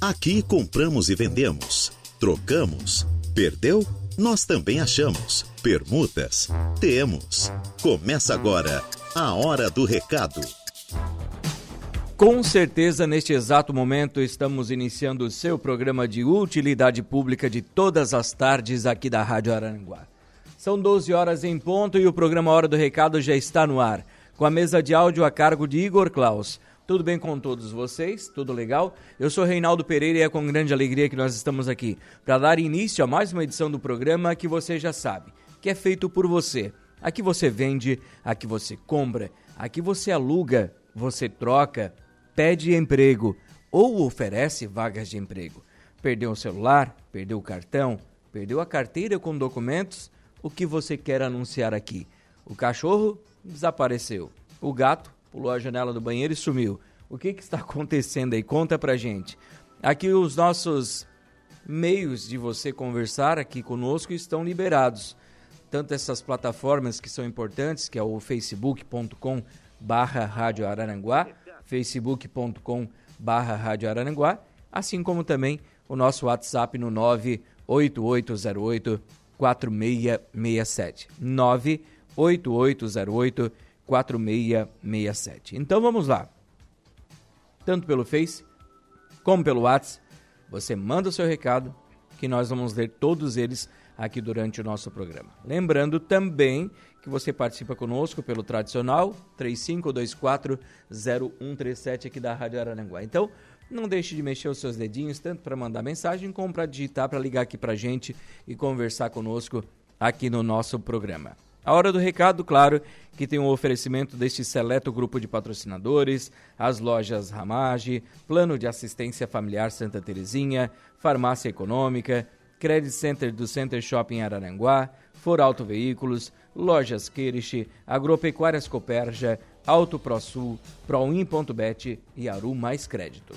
Aqui compramos e vendemos, trocamos, perdeu? Nós também achamos. Permutas? Temos. Começa agora a Hora do Recado. Com certeza, neste exato momento, estamos iniciando o seu programa de utilidade pública de todas as tardes aqui da Rádio Aranguá. São 12 horas em ponto e o programa Hora do Recado já está no ar, com a mesa de áudio a cargo de Igor Klaus. Tudo bem com todos vocês? Tudo legal? Eu sou Reinaldo Pereira e é com grande alegria que nós estamos aqui para dar início a mais uma edição do programa que você já sabe, que é feito por você. Aqui você vende, aqui você compra, aqui você aluga, você troca, pede emprego ou oferece vagas de emprego. Perdeu o celular, perdeu o cartão, perdeu a carteira com documentos? O que você quer anunciar aqui? O cachorro desapareceu. O gato pulou a janela do banheiro e sumiu. O que, que está acontecendo aí? Conta pra gente. Aqui os nossos meios de você conversar aqui conosco estão liberados. Tanto essas plataformas que são importantes, que é o facebook.com barra Rádio Araranguá, facebook.com barra Rádio Araranguá, assim como também o nosso WhatsApp no 98808 4667. 98808 4667. Então vamos lá. Tanto pelo Face como pelo WhatsApp, você manda o seu recado que nós vamos ler todos eles aqui durante o nosso programa. Lembrando também que você participa conosco pelo tradicional 35240137 aqui da Rádio Araranguá. Então, não deixe de mexer os seus dedinhos tanto para mandar mensagem como para digitar, para ligar aqui para gente e conversar conosco aqui no nosso programa. A hora do recado, claro, que tem um oferecimento deste seleto grupo de patrocinadores, as lojas Ramage, Plano de Assistência Familiar Santa Terezinha, Farmácia Econômica, Credit Center do Center Shopping Araranguá, For Auto Veículos, Lojas Queirich, Agropecuárias Coperja, Auto ProSul, Proin.bet e Aru Mais Crédito.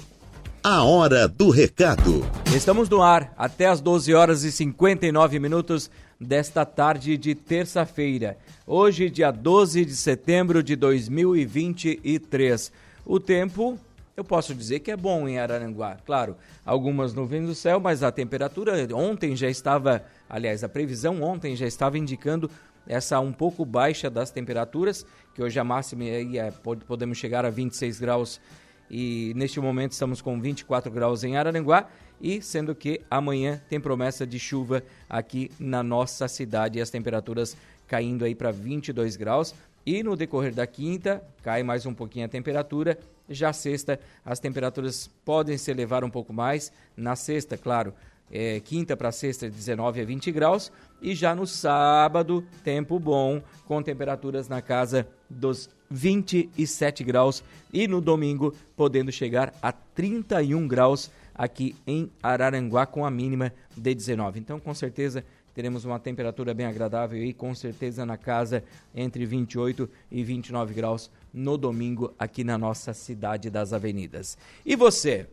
A hora do recado. Estamos no ar até as 12 horas e 59 minutos desta tarde de terça-feira. Hoje, dia 12 de setembro de 2023. O tempo, eu posso dizer que é bom em Araranguá. Claro, algumas nuvens no céu, mas a temperatura ontem já estava, aliás, a previsão ontem já estava indicando essa um pouco baixa das temperaturas, que hoje a máxima aí é, podemos chegar a 26 graus e neste momento estamos com 24 graus em Araranguá e sendo que amanhã tem promessa de chuva aqui na nossa cidade e as temperaturas caindo aí para 22 graus e no decorrer da quinta cai mais um pouquinho a temperatura. Já sexta as temperaturas podem se elevar um pouco mais. Na sexta, claro, é, quinta para sexta 19 a 20 graus e já no sábado tempo bom com temperaturas na casa dos 27 graus e no domingo podendo chegar a 31 graus aqui em Araranguá com a mínima de 19. Então, com certeza teremos uma temperatura bem agradável e com certeza na casa entre 28 e 29 graus no domingo aqui na nossa cidade das avenidas. E você?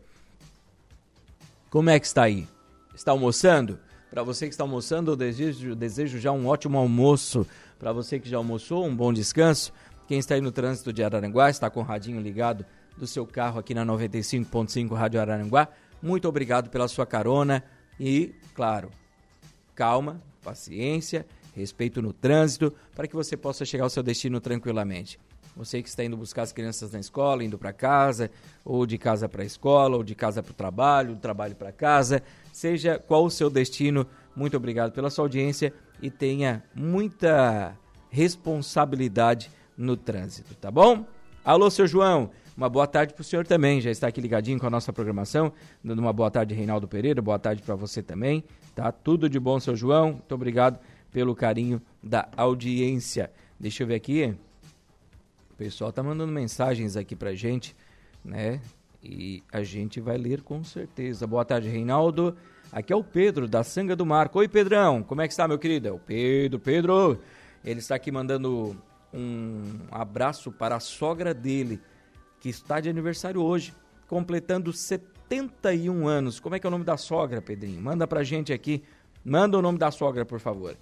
Como é que está aí? Está almoçando? Para você que está almoçando, eu desejo, desejo já um ótimo almoço. Para você que já almoçou, um bom descanso. Quem está aí no trânsito de Araranguá, está com o radinho ligado do seu carro aqui na 95.5 Rádio Araranguá. Muito obrigado pela sua carona e, claro, calma, paciência, respeito no trânsito, para que você possa chegar ao seu destino tranquilamente. Você que está indo buscar as crianças na escola, indo para casa, ou de casa para a escola, ou de casa para o trabalho, do trabalho para casa, seja qual o seu destino, muito obrigado pela sua audiência e tenha muita responsabilidade no trânsito, tá bom? Alô, seu João, uma boa tarde para o senhor também, já está aqui ligadinho com a nossa programação, dando uma boa tarde, Reinaldo Pereira, boa tarde para você também, tá? Tudo de bom, seu João, muito obrigado pelo carinho da audiência. Deixa eu ver aqui, o pessoal tá mandando mensagens aqui pra gente, né? E a gente vai ler com certeza. Boa tarde, Reinaldo. Aqui é o Pedro, da Sanga do Marco. Oi, Pedrão, como é que está, meu querido? É o Pedro, Pedro. Ele está aqui mandando um abraço para a sogra dele, que está de aniversário hoje, completando 71 anos. Como é que é o nome da sogra, Pedrinho? Manda pra gente aqui. Manda o nome da sogra, por favor.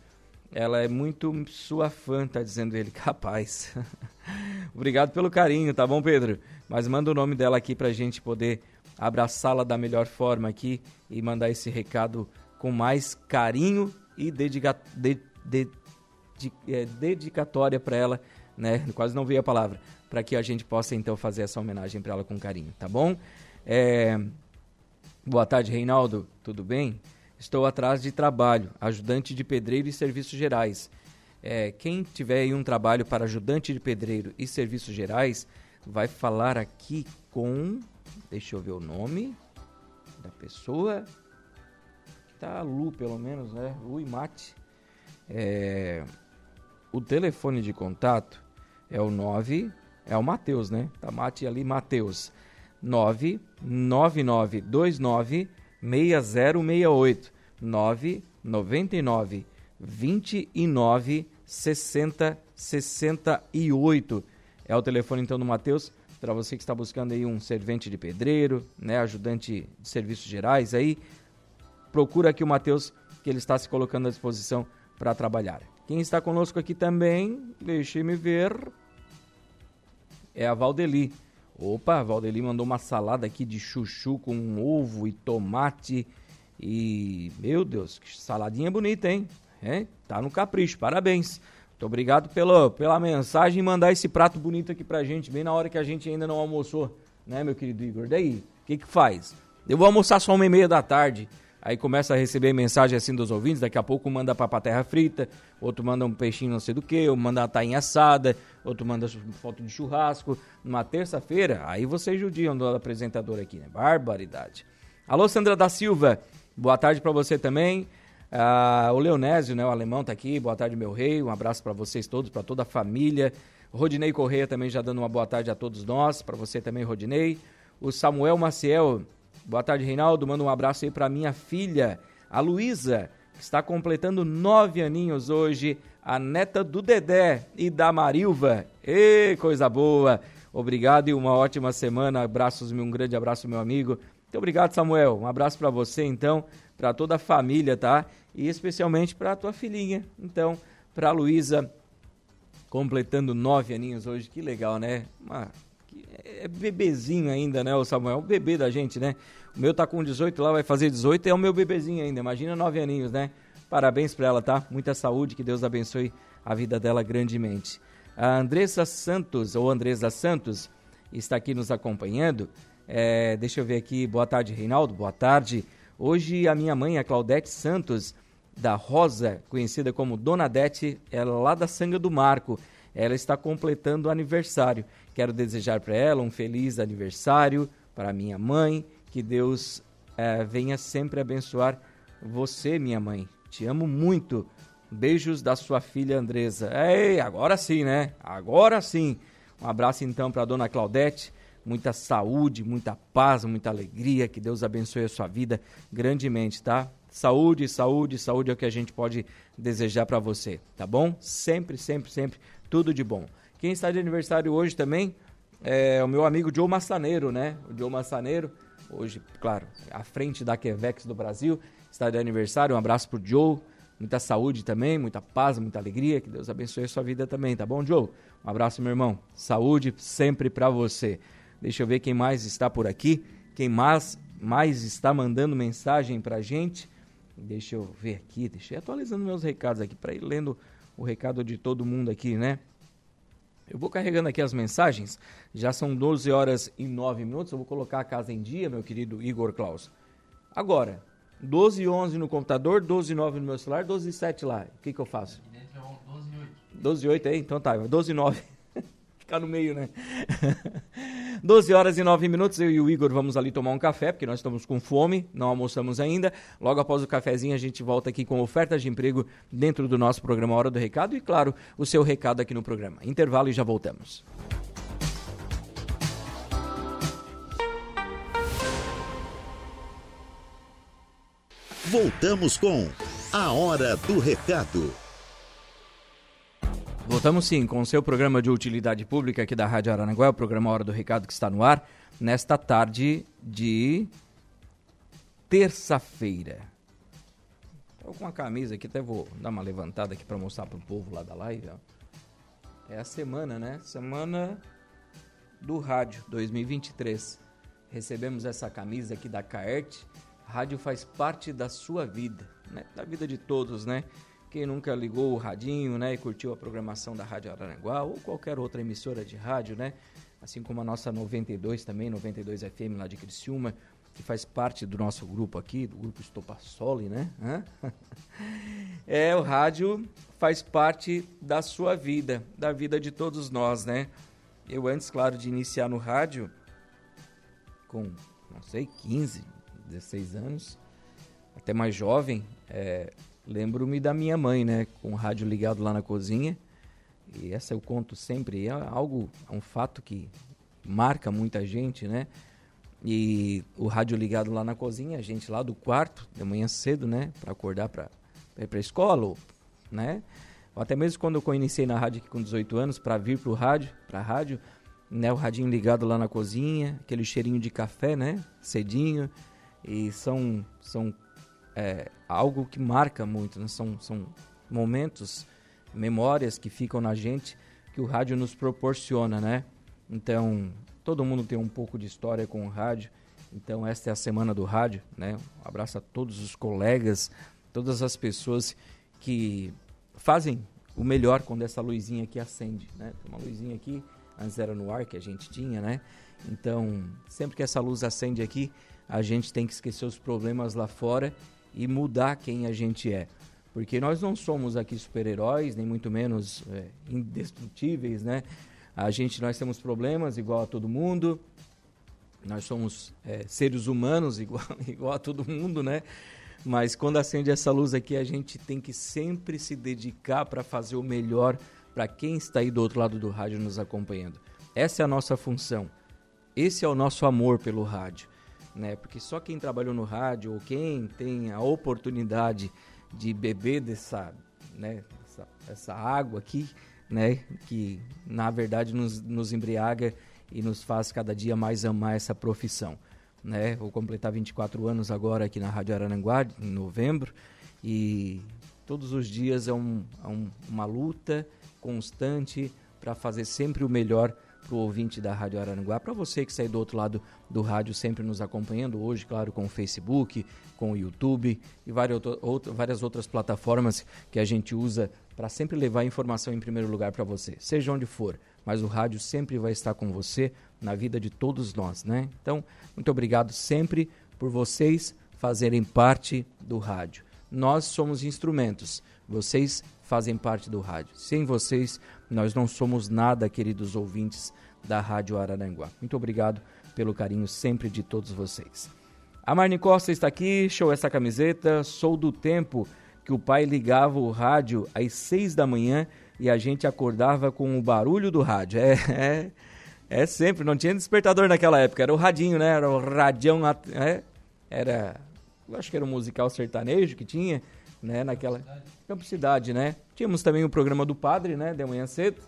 Ela é muito sua fã, tá dizendo ele. Capaz. Obrigado pelo carinho, tá bom, Pedro? Mas manda o nome dela aqui pra gente poder abraçá-la da melhor forma aqui e mandar esse recado com mais carinho e dedica de, de, de, é, dedicatória para ela, né? Quase não veio a palavra, para que a gente possa então fazer essa homenagem para ela com carinho, tá bom? É... Boa tarde, Reinaldo. Tudo bem? Estou atrás de trabalho, ajudante de pedreiro e serviços gerais. É, quem tiver aí um trabalho para ajudante de pedreiro e serviços gerais, vai falar aqui com. Deixa eu ver o nome da pessoa. Tá Lu, pelo menos, né? Lu e Mate. É, o telefone de contato é o 9. É o Matheus, né? Tá Mate ali, Matheus. 99929 6068 999 29 60 68 é o telefone então do Matheus para você que está buscando aí um servente de pedreiro, né, ajudante de serviços gerais aí, procura aqui o Matheus que ele está se colocando à disposição para trabalhar. Quem está conosco aqui também, deixe-me ver, é a Valdeli. Opa, a Valdeli mandou uma salada aqui de chuchu com ovo e tomate e, meu Deus, que saladinha bonita, hein? É, tá no capricho, parabéns. Muito obrigado pelo, pela mensagem e mandar esse prato bonito aqui pra gente, bem na hora que a gente ainda não almoçou, né, meu querido Igor? Daí, o que que faz? Eu vou almoçar só uma e meia da tarde. Aí começa a receber mensagem assim dos ouvintes, daqui a pouco manda pra terra frita, outro manda um peixinho não sei do que, manda uma tainha assada, outro manda foto de churrasco. Numa terça-feira, aí vocês judiam do apresentador aqui, né? Barbaridade. Alô, Sandra da Silva, boa tarde para você também. Ah, o Leonésio, né, o alemão tá aqui, boa tarde meu rei, um abraço para vocês todos, para toda a família. Rodinei Correia também já dando uma boa tarde a todos nós, para você também, Rodinei. O Samuel Maciel, Boa tarde, Reinaldo. Manda um abraço aí para minha filha, a Luísa, que está completando nove aninhos hoje, a neta do Dedé e da Marilva. Ê, coisa boa! Obrigado e uma ótima semana. Abraços, um grande abraço, meu amigo. Muito obrigado, Samuel. Um abraço para você, então, para toda a família, tá? E especialmente para tua filhinha, então, para a Luísa, completando nove aninhos hoje. Que legal, né? Uma é bebezinho ainda, né, o Samuel? É o bebê da gente, né? O meu tá com 18 lá, vai fazer 18, é o meu bebezinho ainda. Imagina 9 aninhos, né? Parabéns para ela, tá? Muita saúde, que Deus abençoe a vida dela grandemente. A Andressa Santos, ou Andresa Santos, está aqui nos acompanhando. É, deixa eu ver aqui. Boa tarde, Reinaldo. Boa tarde. Hoje a minha mãe, a Claudete Santos, da Rosa, conhecida como Dona Dete, ela é lá da Sanga do Marco. Ela está completando o aniversário. Quero desejar para ela um feliz aniversário, para minha mãe, que Deus é, venha sempre abençoar você, minha mãe. Te amo muito. Beijos da sua filha Andresa. Ei, agora sim, né? Agora sim. Um abraço então para dona Claudete. Muita saúde, muita paz, muita alegria. Que Deus abençoe a sua vida grandemente, tá? Saúde, saúde, saúde é o que a gente pode desejar para você, tá bom? Sempre, sempre, sempre tudo de bom. Quem está de aniversário hoje também é o meu amigo Joe Massaneiro, né? O Joe Massaneiro, hoje, claro, à frente da Quevex do Brasil, está de aniversário. Um abraço pro Joe. Muita saúde também, muita paz, muita alegria. Que Deus abençoe a sua vida também, tá bom, Joe? Um abraço, meu irmão. Saúde sempre para você. Deixa eu ver quem mais está por aqui. Quem mais, mais está mandando mensagem pra gente. Deixa eu ver aqui, deixa eu ir atualizando meus recados aqui para ir lendo o recado de todo mundo aqui, né? Eu vou carregando aqui as mensagens. Já são 12 horas e 9 minutos. Eu vou colocar a casa em dia, meu querido Igor Klaus. Agora, 12 e 11 no computador, 12 e 9 no meu celular, 12 e 7 lá. O que, que eu faço? 12 e 8. 12 e 8 aí? Então tá, 12 e 9. Ficar no meio, né? 12 horas e 9 minutos, eu e o Igor vamos ali tomar um café, porque nós estamos com fome, não almoçamos ainda. Logo após o cafezinho, a gente volta aqui com ofertas de emprego dentro do nosso programa Hora do Recado e, claro, o seu recado aqui no programa. Intervalo e já voltamos. Voltamos com a Hora do Recado. Voltamos sim com o seu programa de utilidade pública aqui da Rádio Aranaguá, o programa Hora do Recado que está no ar, nesta tarde de terça-feira. Tô com uma camisa aqui, até vou dar uma levantada aqui para mostrar pro povo lá da live, ó. É a semana, né? Semana do rádio 2023. Recebemos essa camisa aqui da Caert. Rádio faz parte da sua vida, né? Da vida de todos, né? Quem nunca ligou o radinho, né, e curtiu a programação da Rádio Araranguá ou qualquer outra emissora de rádio, né? Assim como a nossa 92 também, 92 FM lá de Criciúma, que faz parte do nosso grupo aqui, do grupo Estopassoli, né? É, o rádio faz parte da sua vida, da vida de todos nós, né? Eu antes, claro, de iniciar no rádio, com, não sei, 15, 16 anos, até mais jovem, é, lembro-me da minha mãe, né, com o rádio ligado lá na cozinha. E essa eu conto sempre, é algo, é um fato que marca muita gente, né? E o rádio ligado lá na cozinha, a gente lá do quarto, de manhã cedo, né, para acordar para ir para escola, né? Até mesmo quando eu iniciei na rádio aqui com 18 anos, para vir para o rádio, para rádio, né, o radinho ligado lá na cozinha, aquele cheirinho de café, né, cedinho, e são são é, algo que marca muito, né? são, são momentos, memórias que ficam na gente que o rádio nos proporciona, né? Então, todo mundo tem um pouco de história com o rádio. Então, esta é a semana do rádio, né? Um abraço a todos os colegas, todas as pessoas que fazem o melhor quando essa luzinha aqui acende, né? Tem uma luzinha aqui, antes era no ar que a gente tinha, né? Então, sempre que essa luz acende aqui, a gente tem que esquecer os problemas lá fora e mudar quem a gente é. Porque nós não somos aqui super-heróis, nem muito menos é, indestrutíveis, né? A gente, nós temos problemas igual a todo mundo, nós somos é, seres humanos igual, igual a todo mundo, né? Mas quando acende essa luz aqui, a gente tem que sempre se dedicar para fazer o melhor para quem está aí do outro lado do rádio nos acompanhando. Essa é a nossa função. Esse é o nosso amor pelo rádio né? Porque só quem trabalhou no rádio ou quem tem a oportunidade de beber dessa, né, essa, essa água aqui, né, que na verdade nos, nos embriaga e nos faz cada dia mais amar essa profissão. Né? Vou completar 24 anos agora aqui na Rádio Araranguá, em novembro, e todos os dias é, um, é um, uma luta constante para fazer sempre o melhor para o ouvinte da Rádio Araranguá, para você que sai do outro lado do rádio sempre nos acompanhando, hoje, claro, com o Facebook, com o YouTube e várias outras plataformas que a gente usa para sempre levar informação em primeiro lugar para você, seja onde for, mas o rádio sempre vai estar com você na vida de todos nós, né? Então, muito obrigado sempre por vocês fazerem parte do rádio. Nós somos instrumentos, vocês fazem parte do rádio. Sem vocês, nós não somos nada, queridos ouvintes da Rádio Araranguá. Muito obrigado pelo carinho sempre de todos vocês. A Marne Costa está aqui, show essa camiseta. Sou do tempo que o pai ligava o rádio às seis da manhã e a gente acordava com o barulho do rádio. É, é, é sempre, não tinha despertador naquela época, era o radinho, né? Era o radião, é, era, acho que era um musical sertanejo que tinha, né? Naquela Campo Cidade, né? Tínhamos também o programa do Padre, né? De manhã cedo,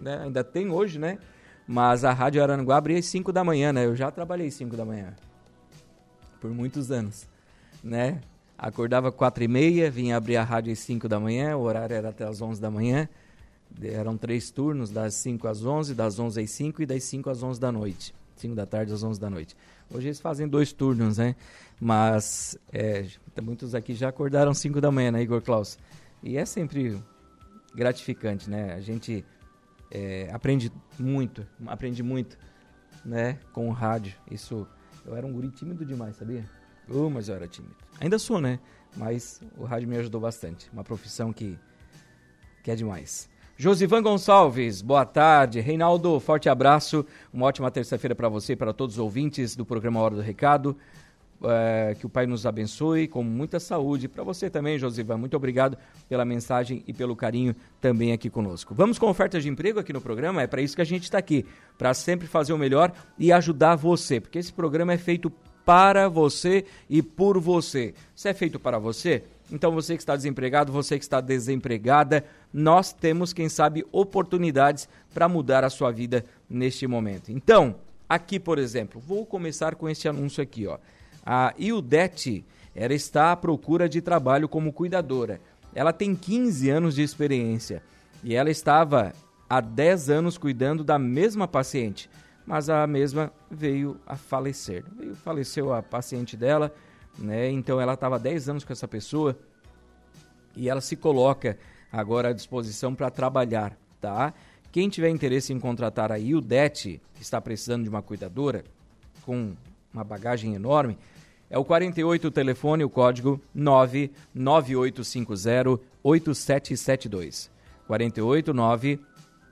né? Ainda tem hoje, né? Mas a Rádio Aranguá abria às 5 da manhã, né? Eu já trabalhei 5 da manhã. Por muitos anos, né? Acordava 4 e meia, vinha abrir a rádio às 5 da manhã, o horário era até às 11 da manhã. Eram três turnos, das 5 às 11, das 11 às 5 e das 5 às 11 da noite. 5 da tarde às 11 da noite. Hoje eles fazem dois turnos, né? Mas é, muitos aqui já acordaram 5 da manhã, né, Igor Klaus? E é sempre gratificante, né? A gente é, aprende muito, aprendi muito, né, com o rádio. Isso, eu era um guri tímido demais, sabia? Uh, mas eu era tímido. Ainda sou, né? Mas o rádio me ajudou bastante. Uma profissão que, que é demais. Josivan Gonçalves, boa tarde. Reinaldo, forte abraço. Uma ótima terça-feira para você e para todos os ouvintes do programa Hora do Recado é, que o Pai nos abençoe com muita saúde. Para você também, Josivan, muito obrigado pela mensagem e pelo carinho também aqui conosco. Vamos com ofertas de emprego aqui no programa? É para isso que a gente está aqui, para sempre fazer o melhor e ajudar você, porque esse programa é feito para você e por você. Se é feito para você, então você que está desempregado, você que está desempregada, nós temos, quem sabe, oportunidades para mudar a sua vida neste momento. Então, aqui, por exemplo, vou começar com esse anúncio aqui, ó. A Ildete, ela está à procura de trabalho como cuidadora. Ela tem 15 anos de experiência e ela estava há 10 anos cuidando da mesma paciente, mas a mesma veio a falecer. Veio, faleceu a paciente dela, né? Então ela estava 10 anos com essa pessoa e ela se coloca agora à disposição para trabalhar, tá? Quem tiver interesse em contratar a Ildete, que está precisando de uma cuidadora com uma bagagem enorme, é o 48 o telefone, o código 99850 8772. 489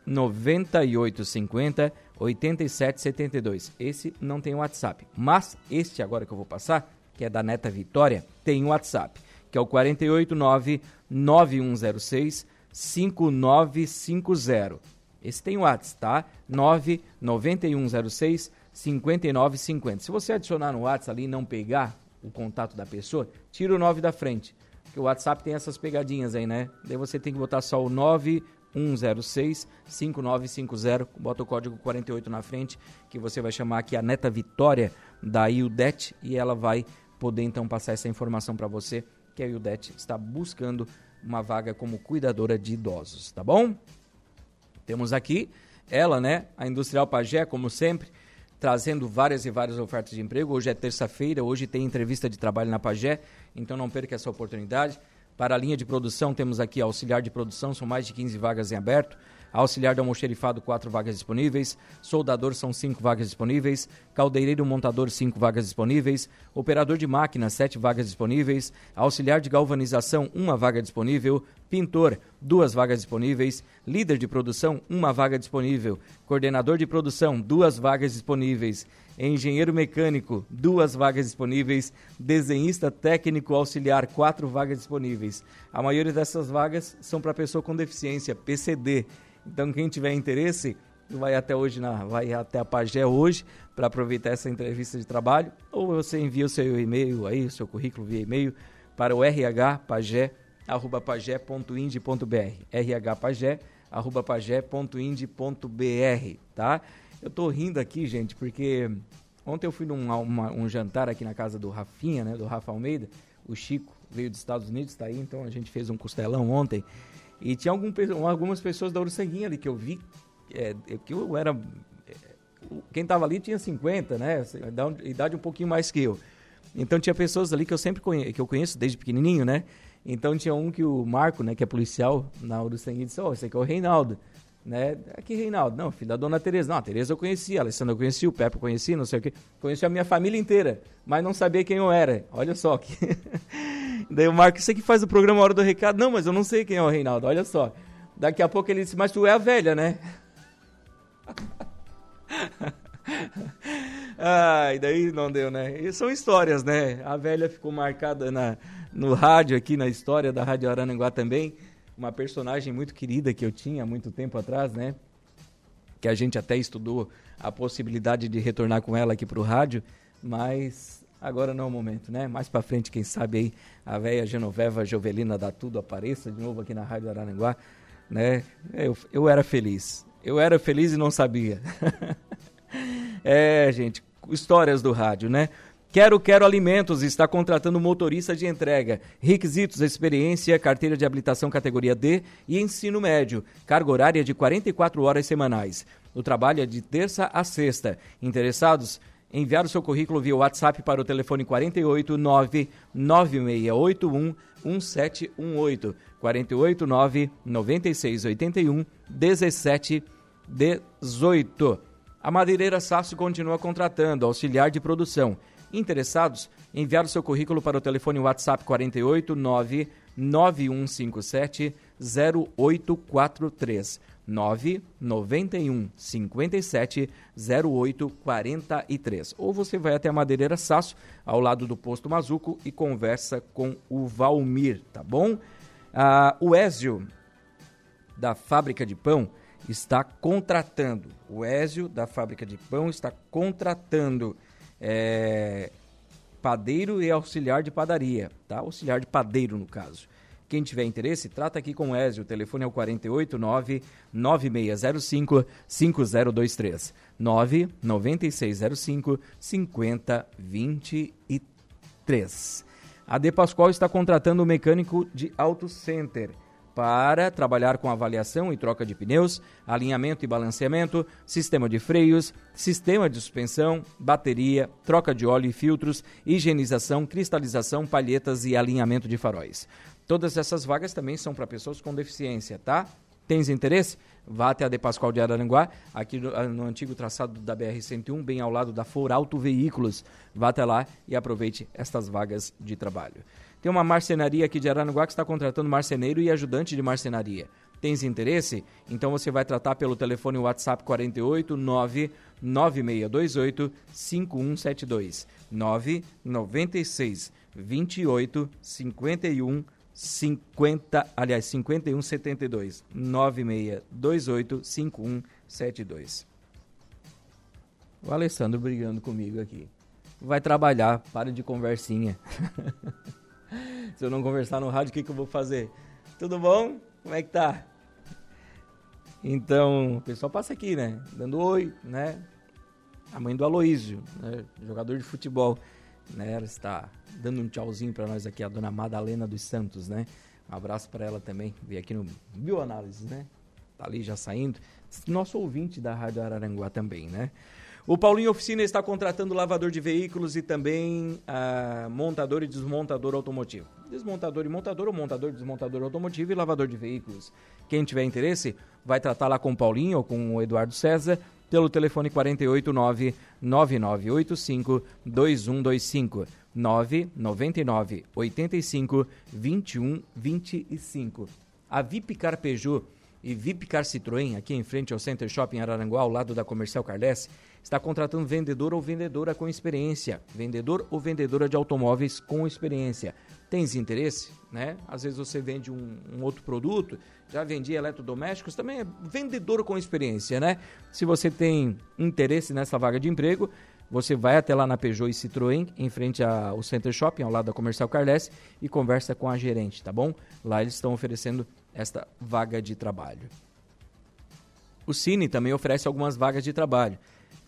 9850 8772. Esse não tem WhatsApp, mas este agora que eu vou passar, que é da Neta Vitória, tem WhatsApp, que é o 489 9106 5950. Esse tem WhatsApp, tá? 99106 5950. Se você adicionar no WhatsApp ali e não pegar o contato da pessoa, tira o 9 da frente. Porque o WhatsApp tem essas pegadinhas aí, né? Daí você tem que botar só o 9106 5950, bota o código 48 na frente, que você vai chamar aqui a Neta Vitória da IUDET e ela vai poder então passar essa informação para você, que a IUDET está buscando uma vaga como cuidadora de idosos, tá bom? Temos aqui ela, né, a Industrial Pagé, como sempre, trazendo várias e várias ofertas de emprego. Hoje é terça-feira, hoje tem entrevista de trabalho na Pagé, então não perca essa oportunidade. Para a linha de produção, temos aqui auxiliar de produção, são mais de 15 vagas em aberto. Auxiliar de almoxerifado, quatro vagas disponíveis. Soldador, são cinco vagas disponíveis. Caldeireiro montador, cinco vagas disponíveis. Operador de máquina, sete vagas disponíveis. Auxiliar de galvanização, uma vaga disponível. Pintor, duas vagas disponíveis. Líder de produção, uma vaga disponível. Coordenador de produção, duas vagas disponíveis. Engenheiro mecânico, duas vagas disponíveis. Desenhista técnico auxiliar, quatro vagas disponíveis. A maioria dessas vagas são para pessoa com deficiência, PCD. Então, quem tiver interesse, vai até hoje na, vai até a Pagé hoje para aproveitar essa entrevista de trabalho, ou você envia o seu e-mail aí, o seu currículo via e-mail para o rhpagé@pagé.ind.br. rhpagé@pagé.ind.br, tá? Eu tô rindo aqui, gente, porque ontem eu fui num uma, um jantar aqui na casa do Rafinha, né, do Rafa Almeida, o Chico veio dos Estados Unidos, tá aí, então a gente fez um costelão ontem. E tinha algum, algumas pessoas da Uruçanguinha ali que eu vi, é, que eu era. É, quem estava ali tinha 50, né? Idade um pouquinho mais que eu. Então tinha pessoas ali que eu sempre conheço, que eu conheço desde pequenininho, né? Então tinha um que o Marco, né, que é policial na Uruçanguinha, disse: Ó, oh, esse aqui é o Reinaldo. Né? Aqui, Reinaldo, não, filho da dona Tereza. Não, a Tereza eu conhecia, a Alessandra eu conhecia, o Pepe eu conhecia, não sei o quê. Conhecia a minha família inteira, mas não sabia quem eu era. Olha só que. Daí o Marco, você que faz o programa Hora do Recado? Não, mas eu não sei quem é o Reinaldo, olha só. Daqui a pouco ele disse, mas tu é a velha, né? Ai, daí não deu, né? E são histórias, né? A velha ficou marcada na, no rádio aqui, na história da Rádio Arananguá também. Uma personagem muito querida que eu tinha há muito tempo atrás, né? Que a gente até estudou a possibilidade de retornar com ela aqui para o rádio, mas Agora não é o momento, né? Mais para frente, quem sabe aí a velha Genoveva Jovelina da Tudo apareça de novo aqui na Rádio Araranguá, né? Eu, eu era feliz. Eu era feliz e não sabia. é, gente, histórias do rádio, né? Quero Quero Alimentos está contratando motorista de entrega. Requisitos: experiência, carteira de habilitação categoria D e ensino médio. Carga horária de 44 horas semanais. O trabalho é de terça a sexta. Interessados? Enviar o seu currículo via WhatsApp para o telefone 489 9681 1718 489 9681 1718. A Madeireira Sasso continua contratando auxiliar de produção. Interessados? Enviar o seu currículo para o telefone WhatsApp 489 9157 0843. 991 57 08 43. Ou você vai até a Madeireira Sasso, ao lado do posto Mazuco, e conversa com o Valmir, tá bom? Ah, o Ézio, da fábrica de pão, está contratando. O Ézio, da fábrica de pão, está contratando é, padeiro e auxiliar de padaria, tá? Auxiliar de padeiro, no caso. Quem tiver interesse, trata aqui com o Ezio. O telefone é o 489 9605 5023. 99605 5023. 3. A De Pascoal está contratando um mecânico de Auto Center para trabalhar com avaliação e troca de pneus, alinhamento e balanceamento, sistema de freios, sistema de suspensão, bateria, troca de óleo e filtros, higienização, cristalização, palhetas e alinhamento de faróis. Todas essas vagas também são para pessoas com deficiência, tá? Tens interesse? Vá até a De Pascoal de Araranguá, aqui no, ah, no antigo traçado da BR-101, bem ao lado da For Auto Veículos. Vá até lá e aproveite estas vagas de trabalho. Tem uma marcenaria aqui de Araranguá que está contratando marceneiro e ajudante de marcenaria. Tens interesse? Então você vai tratar pelo telefone WhatsApp 48 99628 5172 996 28 51 50, aliás, 5172 9628 5172. O Alessandro brigando comigo aqui. Vai trabalhar, para de conversinha. Se eu não conversar no rádio, o que, que eu vou fazer? Tudo bom? Como é que tá? Então, o pessoal passa aqui, né? Dando oi, né? A mãe do Aloísio, né? jogador de futebol né? Ela está dando um tchauzinho para nós aqui, a dona Madalena dos Santos, né? Um abraço para ela também, veio aqui no Bioanálise, né? Tá ali já saindo. Nosso ouvinte da Rádio Araranguá também, né? O Paulinho Oficina está contratando lavador de veículos e também ah, montador e desmontador automotivo. Desmontador e montador, ou montador desmontador automotivo e lavador de veículos. Quem tiver interesse, vai tratar lá com o Paulinho ou com o Eduardo César pelo telefone 489 9985 2125 999 85 21 25. A Vipcar Peugeot e Vipcar Citroën, aqui em frente ao Center Shopping Araranguá, ao lado da Comercial Carles, está contratando vendedor ou vendedora com experiência. Vendedor ou vendedora de automóveis com experiência. Tens interesse? Né? Às vezes você vende um, um outro produto já vendi eletrodomésticos, também é vendedor com experiência, né? Se você tem interesse nessa vaga de emprego, você vai até lá na Peugeot e Citroën, em frente ao Center Shopping, ao lado da Comercial Carles, e conversa com a gerente, tá bom? Lá eles estão oferecendo esta vaga de trabalho. O Cine também oferece algumas vagas de trabalho.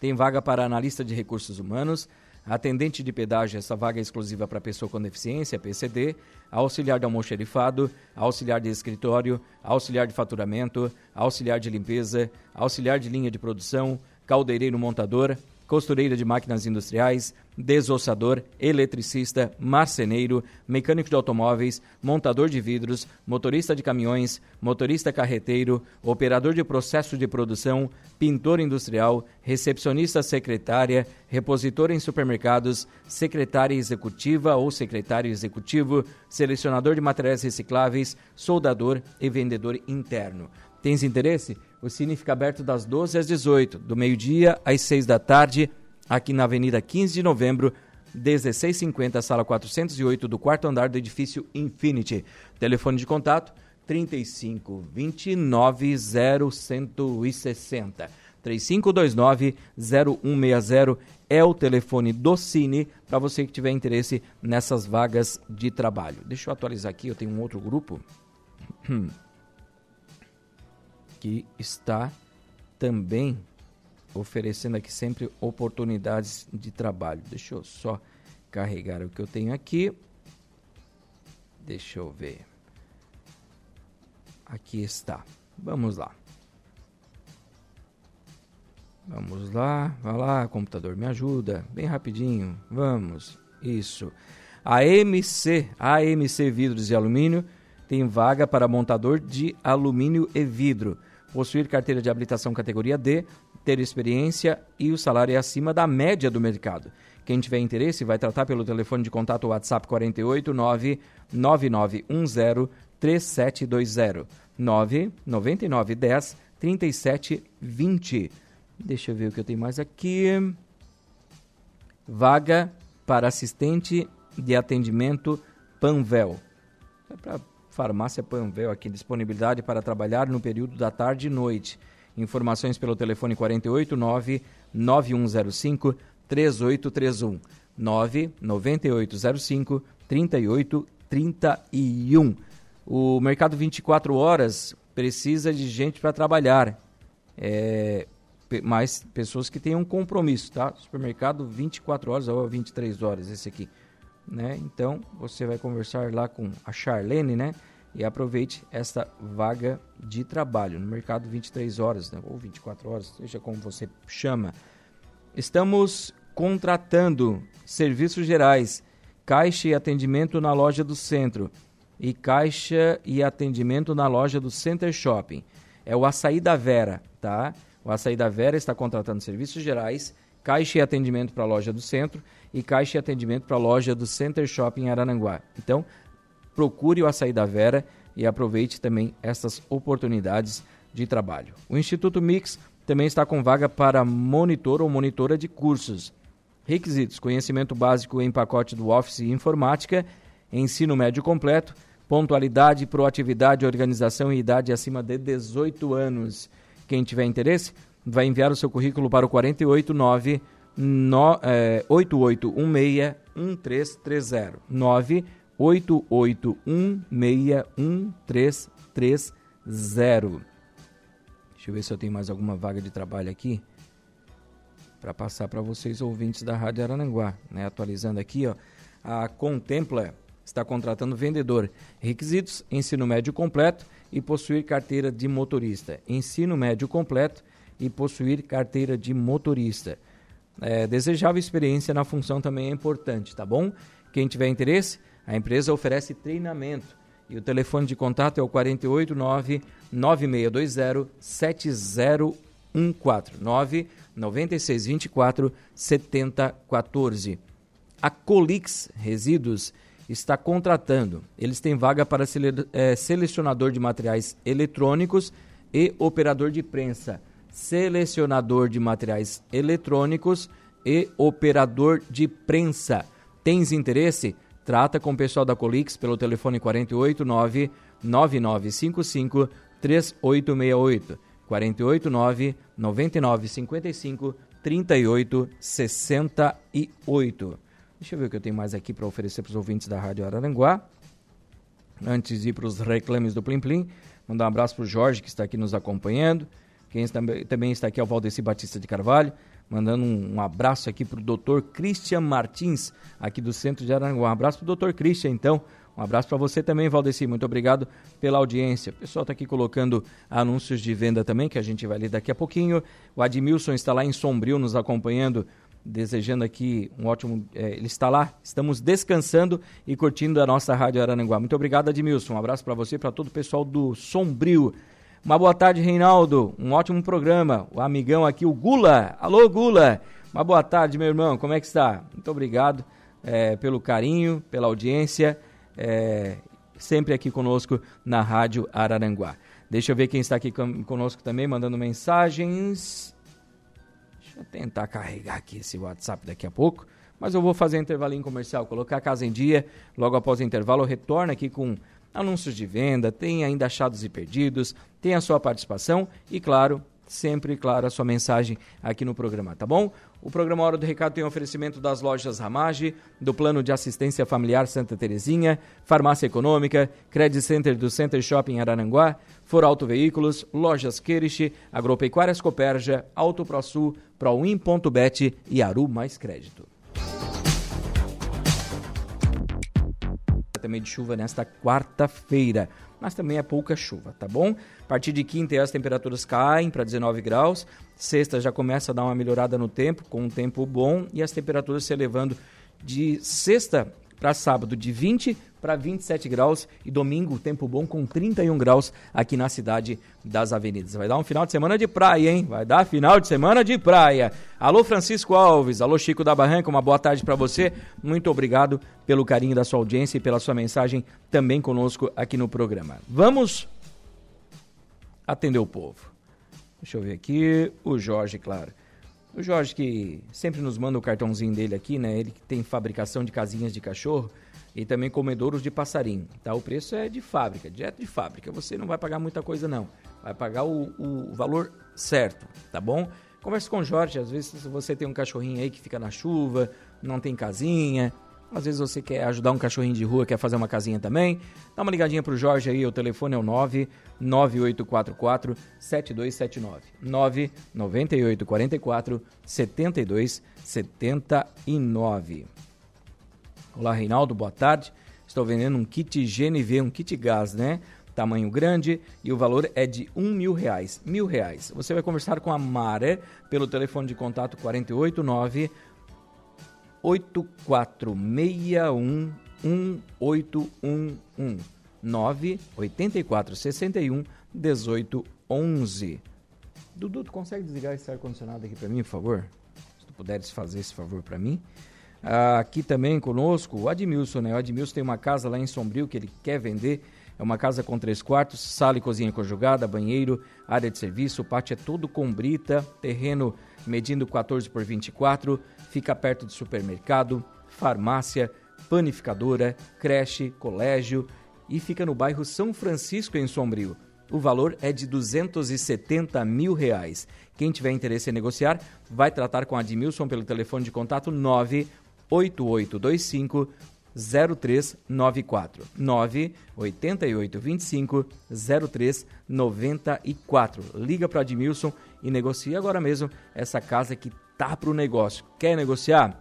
Tem vaga para analista de recursos humanos, atendente de pedágio, essa vaga é exclusiva para pessoa com deficiência, PCD, auxiliar de almoxerifado, auxiliar de escritório, auxiliar de faturamento, auxiliar de limpeza, auxiliar de linha de produção, caldeireiro montador, costureira de máquinas industriais, desossador, eletricista, marceneiro, mecânico de automóveis, montador de vidros, motorista de caminhões, motorista carreteiro, operador de processo de produção, pintor industrial, recepcionista secretária, repositor em supermercados, secretária executiva ou secretário executivo, selecionador de materiais recicláveis, soldador e vendedor interno. Tens interesse? O Cine fica aberto das 12 às 18, do meio-dia às 6 da tarde, aqui na Avenida 15 de Novembro, 1650, sala 408 do quarto andar do edifício Infinity. Telefone de contato 35 29 0160. 3529 0160 é o telefone do Cine para você que tiver interesse nessas vagas de trabalho. Deixa eu atualizar aqui, eu tenho um outro grupo. que está também oferecendo aqui sempre oportunidades de trabalho. Deixa eu só carregar o que eu tenho aqui. Deixa eu ver. Aqui está. Vamos lá. Vamos lá, vai lá, computador, me ajuda, bem rapidinho. Vamos. Isso. A MC, AMC Vidros e Alumínio tem vaga para montador de alumínio e vidro possuir carteira de habilitação categoria D, ter experiência e o salário é acima da média do mercado. Quem tiver interesse vai tratar pelo telefone de contato WhatsApp 48 9910 3720 99910 3720. Deixa eu ver o que eu tenho mais aqui. Vaga para assistente de atendimento Panvel. É para Farmácia Panvel aqui, disponibilidade para trabalhar no período da tarde e noite. Informações pelo telefone 489 9105 3831 99805 3831. O mercado 24 horas precisa de gente para trabalhar. É, mais pessoas que tenham um compromisso, tá? Supermercado 24 horas ou 23 horas, esse aqui. Né? Então você vai conversar lá com a Charlene, né? E aproveite esta vaga de trabalho no mercado 23 horas, né? ou 24 horas, seja como você chama. Estamos contratando serviços gerais, caixa e atendimento na loja do centro e caixa e atendimento na loja do Center Shopping. É o Açaí da Vera, tá? O Açaí da Vera está contratando serviços gerais, caixa e atendimento para a loja do centro e caixa e atendimento para a loja do Center Shopping Arananguá. Então, procure o Açaí da Vera e aproveite também essas oportunidades de trabalho. O Instituto Mix também está com vaga para monitor ou monitora de cursos. Requisitos: conhecimento básico em pacote do Office e informática, ensino médio completo, pontualidade, proatividade, organização e idade acima de 18 anos. Quem tiver interesse, vai enviar o seu currículo para o 489 no, é, 88161330. 988161330. Deixa eu ver se eu tenho mais alguma vaga de trabalho aqui para passar para vocês ouvintes da Rádio Arananguá, né? Atualizando aqui, ó, a Contempla está contratando vendedor. Requisitos: ensino médio completo e possuir carteira de motorista. Ensino médio completo e possuir carteira de motorista. É, desejável experiência na função também é importante, tá bom? Quem tiver interesse, a empresa oferece treinamento e o telefone de contato é o 489 9620 7014 9 9624 7014. A Colix Resíduos está contratando. Eles têm vaga para é, selecionador de materiais eletrônicos e operador de prensa selecionador de materiais eletrônicos e operador de prensa. Tens interesse? Trata com o pessoal da Colix pelo telefone 489 9955 3868 489 9955 3868. Deixa eu ver o que eu tenho mais aqui para oferecer para os ouvintes da Rádio Araranguá. Antes de ir para os reclames do Plim Plim, mandar um abraço para o Jorge que está aqui nos acompanhando. Quem também está aqui é o Valdeci Batista de Carvalho, mandando um, abraço aqui para o doutor Christian Martins, aqui do Centro de Aranguá. Um abraço para o doutor Christian, então. Um abraço para você também, Valdeci. Muito obrigado pela audiência. O pessoal está aqui colocando anúncios de venda também, que a gente vai ler daqui a pouquinho. O Admilson está lá em Sombrio nos acompanhando, desejando aqui um ótimo. É, ele está lá, estamos descansando e curtindo a nossa Rádio Arananguá. Muito obrigado, Admilson. Um abraço para você e para todo o pessoal do Sombrio. Uma boa tarde, Reinaldo. Um ótimo programa. O amigão aqui, o Gula. Alô, Gula. Uma boa tarde, meu irmão. Como é que está? Muito obrigado é, pelo carinho, pela audiência. É, sempre aqui conosco na Rádio Araranguá. Deixa eu ver quem está aqui conosco também, mandando mensagens. Deixa eu tentar carregar aqui esse WhatsApp daqui a pouco. Mas eu vou fazer intervalinho comercial, colocar a casa em dia. Logo após o intervalo, eu retorno aqui com anúncios de venda, tem ainda achados e perdidos, tem a sua participação e, claro, sempre, claro, a sua mensagem aqui no programa, tá bom? O programa Hora do Recado tem oferecimento das lojas Ramage, do Plano de Assistência Familiar Santa Terezinha, Farmácia Econômica, Credit Center do Center Shopping Arananguá, For Auto Veículos, Lojas Queriche, Agropecuárias Coperja, Auto ProSul, Proin.bet e Aru Mais Crédito. Também de chuva nesta quarta-feira, mas também é pouca chuva, tá bom? A partir de quinta as temperaturas caem para 19 graus, sexta já começa a dar uma melhorada no tempo, com um tempo bom e as temperaturas se elevando de sexta para sábado de 20 para 27 graus e domingo tempo bom com 31 graus aqui na cidade das avenidas. Vai dar um final de semana de praia, hein? Vai dar final de semana de praia. Alô Francisco Alves, alô Chico da Barranca, uma boa tarde para você. Muito obrigado pelo carinho da sua audiência e pela sua mensagem também conosco aqui no programa. Vamos atender o povo. Deixa eu ver aqui, o Jorge, claro. O Jorge que sempre nos manda o cartãozinho dele aqui, né? Ele que tem fabricação de casinhas de cachorro e também comedouros de passarinho. Tá? O preço é de fábrica, direto de fábrica. Você não vai pagar muita coisa, não. Vai pagar o, o valor certo, tá bom? Converse com o Jorge, às vezes você tem um cachorrinho aí que fica na chuva, não tem casinha, às vezes você quer ajudar um cachorrinho de rua, quer fazer uma casinha também. Dá uma ligadinha pro Jorge aí, o telefone é o 99844 7279. 99844 7279. Olá, Reinaldo, boa tarde. Estou vendendo um kit GNV, um kit gás, né? Tamanho grande e o valor é de um mil reais. Mil reais. Você vai conversar com a Mara pelo telefone de contato 489 8461 1811 98461 1811. Dudu, tu consegue desligar esse ar-condicionado aqui para mim, por favor? Se tu puderes fazer esse favor para mim. Aqui também conosco o Admilson, né? O Admilson tem uma casa lá em Sombrio que ele quer vender. É uma casa com três quartos, sala e cozinha conjugada, banheiro, área de serviço, o pátio é todo com brita, terreno medindo 14 por 24, fica perto de supermercado, farmácia, panificadora, creche, colégio e fica no bairro São Francisco, em Sombrio. O valor é de 270 mil reais. Quem tiver interesse em negociar, vai tratar com Admilson pelo telefone de contato 98825 0394 98825 0394. Liga para Admilson e negocie agora mesmo essa casa que tá para o negócio. Quer negociar?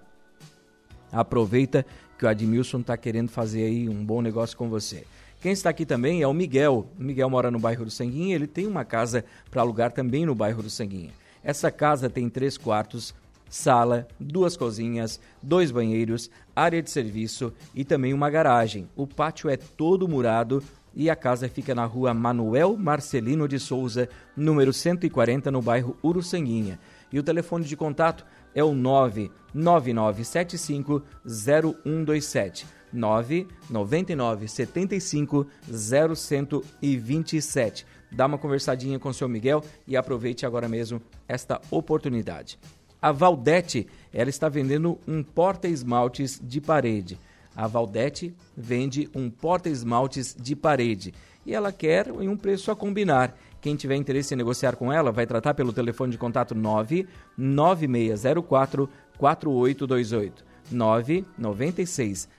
Aproveita que o Admilson está querendo fazer aí um bom negócio com você. Quem está aqui também é o Miguel. O Miguel mora no bairro do Sanguinha, ele tem uma casa para alugar também no bairro do Sanguinha. Essa casa tem três quartos, sala, duas cozinhas, dois banheiros, área de serviço e também uma garagem. O pátio é todo murado e a casa fica na rua Manuel Marcelino de Souza, número 140, no bairro Uruçanguinha. E o telefone de contato é o 99975 0127. 999 75 0127. Dá uma conversadinha com o seu Miguel e aproveite agora mesmo esta oportunidade. A Valdete, ela está vendendo um porta-esmaltes de parede. A Valdete vende um porta-esmaltes de parede e ela quer em um preço a combinar. Quem tiver interesse em negociar com ela, vai tratar pelo telefone de contato 99604 4828. 996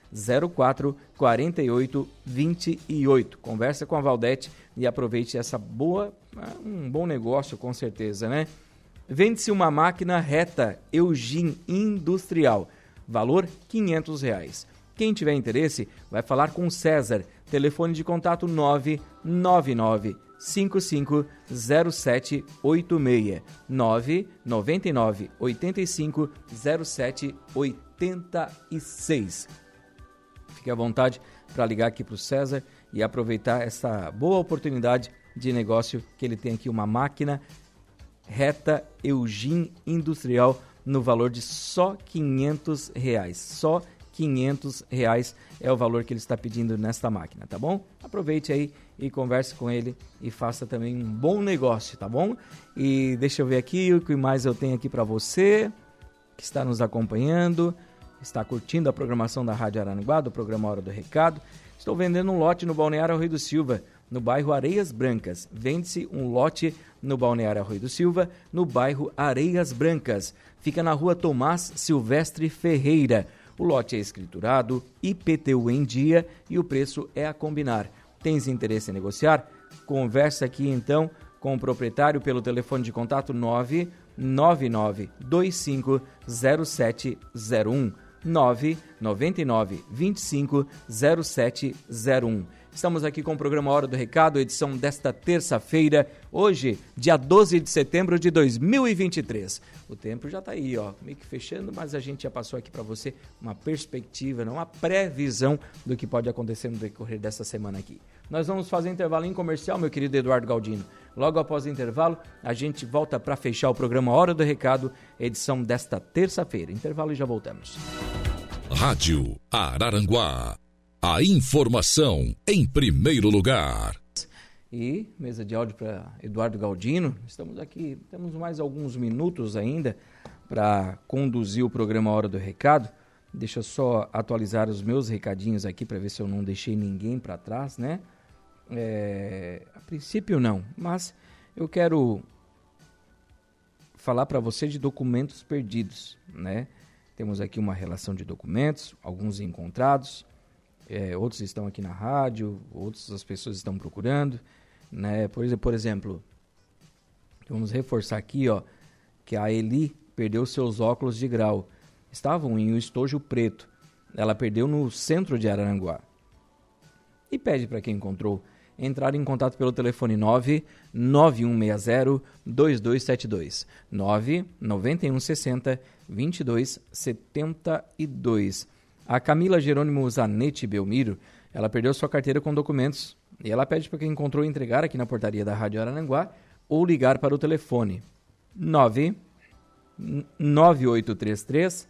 04 48 28. Conversa com a Valdete e aproveite essa boa, um bom negócio com certeza, né? Vende-se uma máquina reta Eugin Industrial, valor 500 reais. Quem tiver interesse, vai falar com César. Telefone de contato 999 550786 999 85 86. Fique à vontade para ligar aqui para o César e aproveitar essa boa oportunidade de negócio que ele tem aqui uma máquina reta Eugin Industrial no valor de só 500 reais. Só 500 reais é o valor que ele está pedindo nesta máquina, tá bom? Aproveite aí e converse com ele e faça também um bom negócio, tá bom? E deixa eu ver aqui o que mais eu tenho aqui para você que está nos acompanhando, está curtindo a programação da Rádio Araranguá, do programa Hora do Recado. Estou vendendo um lote no Balneário Rui do Silva, no bairro Areias Brancas. Vende-se um lote no Balneário Rui do Silva, no bairro Areias Brancas. Fica na rua Tomás Silvestre Ferreira. O lote é escriturado, IPTU em dia e o preço é a combinar. Tens interesse em negociar? Conversa aqui então com o proprietário pelo telefone de contato 999 25 0701 999 25 0701 Estamos aqui com o programa Hora do Recado, edição desta terça-feira, hoje, dia 12 de setembro de 2023. O tempo já está aí, ó, meio que fechando, mas a gente já passou aqui para você uma perspectiva, não, uma previsão do que pode acontecer no decorrer dessa semana aqui. Nós vamos fazer intervalo em comercial, meu querido Eduardo Galdino. Logo após o intervalo, a gente volta para fechar o programa Hora do Recado, edição desta terça-feira. Intervalo e já voltamos. Rádio Araranguá. A informação em primeiro lugar. E mesa de áudio para Eduardo Galdino. Estamos aqui, temos mais alguns minutos ainda para conduzir o programa Hora do Recado. Deixa eu só atualizar os meus recadinhos aqui para ver se eu não deixei ninguém para trás, né? É, a princípio não, mas eu quero falar para você de documentos perdidos, né? Temos aqui uma relação de documentos, alguns encontrados, é, outros estão aqui na rádio, outras as pessoas estão procurando, né? Por, por exemplo, vamos reforçar aqui, ó, que a Eli perdeu seus óculos de grau. Estavam em um estojo preto. ela perdeu no centro de Araranguá. E pede para quem encontrou entrar em contato pelo telefone 99160 2272 99160 2272. A Camila Jerônimo Zanetti Belmiro, ela perdeu sua carteira com documentos e ela pede para quem encontrou entregar aqui na portaria da Rádio Arananguá ou ligar para o telefone 9 9833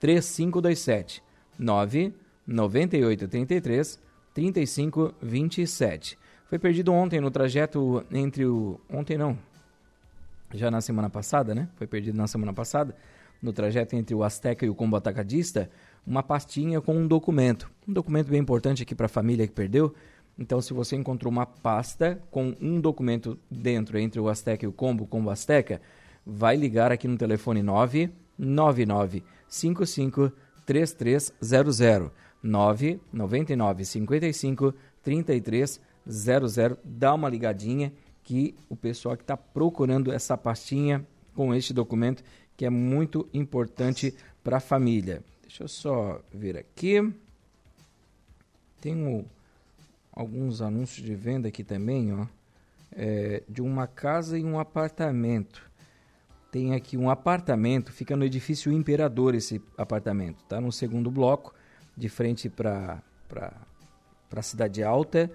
3527 9 9833 3527. Foi perdido ontem no trajeto entre o ontem não. Já na semana passada, né? Foi perdido na semana passada no trajeto entre o Azteca e o Combo Atacadista, uma pastinha com um documento. Um documento bem importante aqui para a família que perdeu. Então, se você encontrou uma pasta com um documento dentro entre o Azteca e o Combo, o Combo Azteca, vai ligar aqui no telefone 999 55 3300 999 55 3300. Dá uma ligadinha que o pessoal que está procurando essa pastinha com este documento que é muito importante para a família. Deixa eu só ver aqui. Tenho alguns anúncios de venda aqui também, ó, é, de uma casa e um apartamento. Tem aqui um apartamento, fica no edifício Imperador esse apartamento, tá? No segundo bloco, de frente para a Cidade Alta.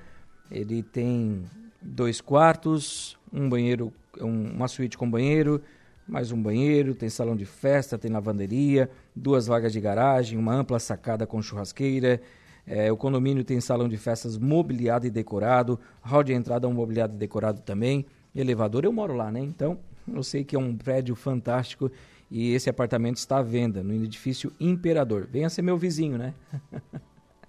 Ele tem dois quartos, um banheiro, um, uma suíte com banheiro, mais um banheiro, tem salão de festa, tem lavanderia, duas vagas de garagem, uma ampla sacada com churrasqueira. É, o condomínio tem salão de festas mobiliado e decorado, hall de entrada mobiliado e decorado também, elevador. Eu moro lá, né? Então, eu sei que é um prédio fantástico e esse apartamento está à venda no edifício Imperador. Venha ser meu vizinho, né?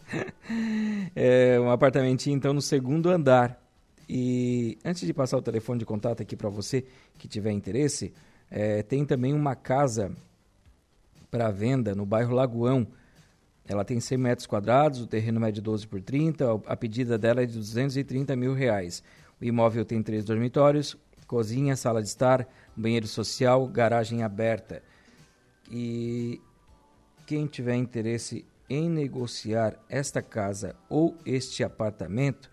é um apartamentinho então no segundo andar. E antes de passar o telefone de contato aqui para você que tiver interesse, é, tem também uma casa para venda no bairro Lagoão. Ela tem 100 metros quadrados, o terreno é de 12 por 30, a pedida dela é de 230 mil reais. O imóvel tem três dormitórios, cozinha, sala de estar, banheiro social, garagem aberta. E quem tiver interesse em negociar esta casa ou este apartamento,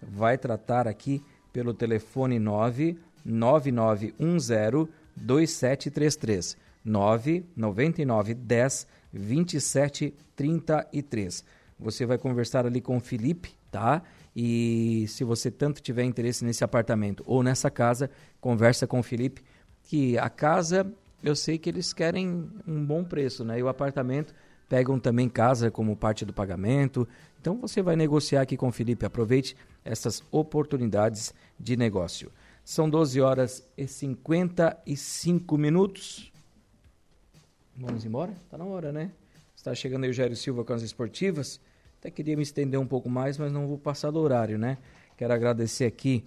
vai tratar aqui pelo telefone 99910 2733 999 10 27 33. Você vai conversar ali com o Felipe, tá? E se você tanto tiver interesse nesse apartamento ou nessa casa, conversa com o Felipe, que a casa eu sei que eles querem um bom preço, né? E o apartamento pegam também casa como parte do pagamento. Então você vai negociar aqui com o Felipe. Aproveite essas oportunidades de negócio. São 12 horas e 55 minutos. Vamos embora? Está na hora, né? Está chegando aí o Jairo Silva com as esportivas. Até queria me estender um pouco mais, mas não vou passar do horário, né? Quero agradecer aqui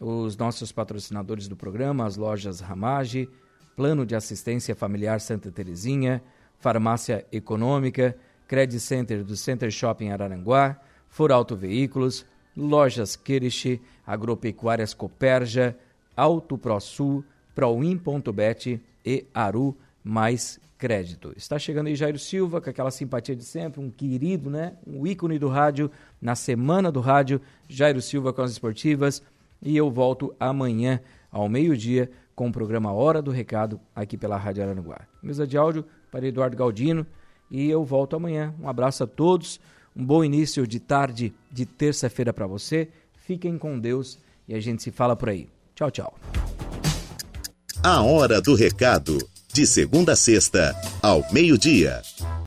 os nossos patrocinadores do programa, as lojas Ramage, Plano de Assistência Familiar Santa Terezinha, Farmácia Econômica, Credit Center do Center Shopping Araranguá, Foralto Veículos, Lojas Kirish, Agropecuárias Coperja, Auto ProSul, Proin.bet e Aru Mais Crédito. Está chegando aí Jairo Silva, com aquela simpatia de sempre, um querido, né? Um ícone do rádio, na semana do rádio, Jairo Silva com as esportivas. E eu volto amanhã, ao meio-dia, com o programa Hora do Recado, aqui pela Rádio Araranguá. Mesa de áudio para Eduardo Galdino. E eu volto amanhã. Um abraço a todos. Um bom início de tarde de terça-feira para você. Fiquem com Deus e a gente se fala por aí. Tchau, tchau. A Hora do Recado. De segunda a sexta, ao meio-dia.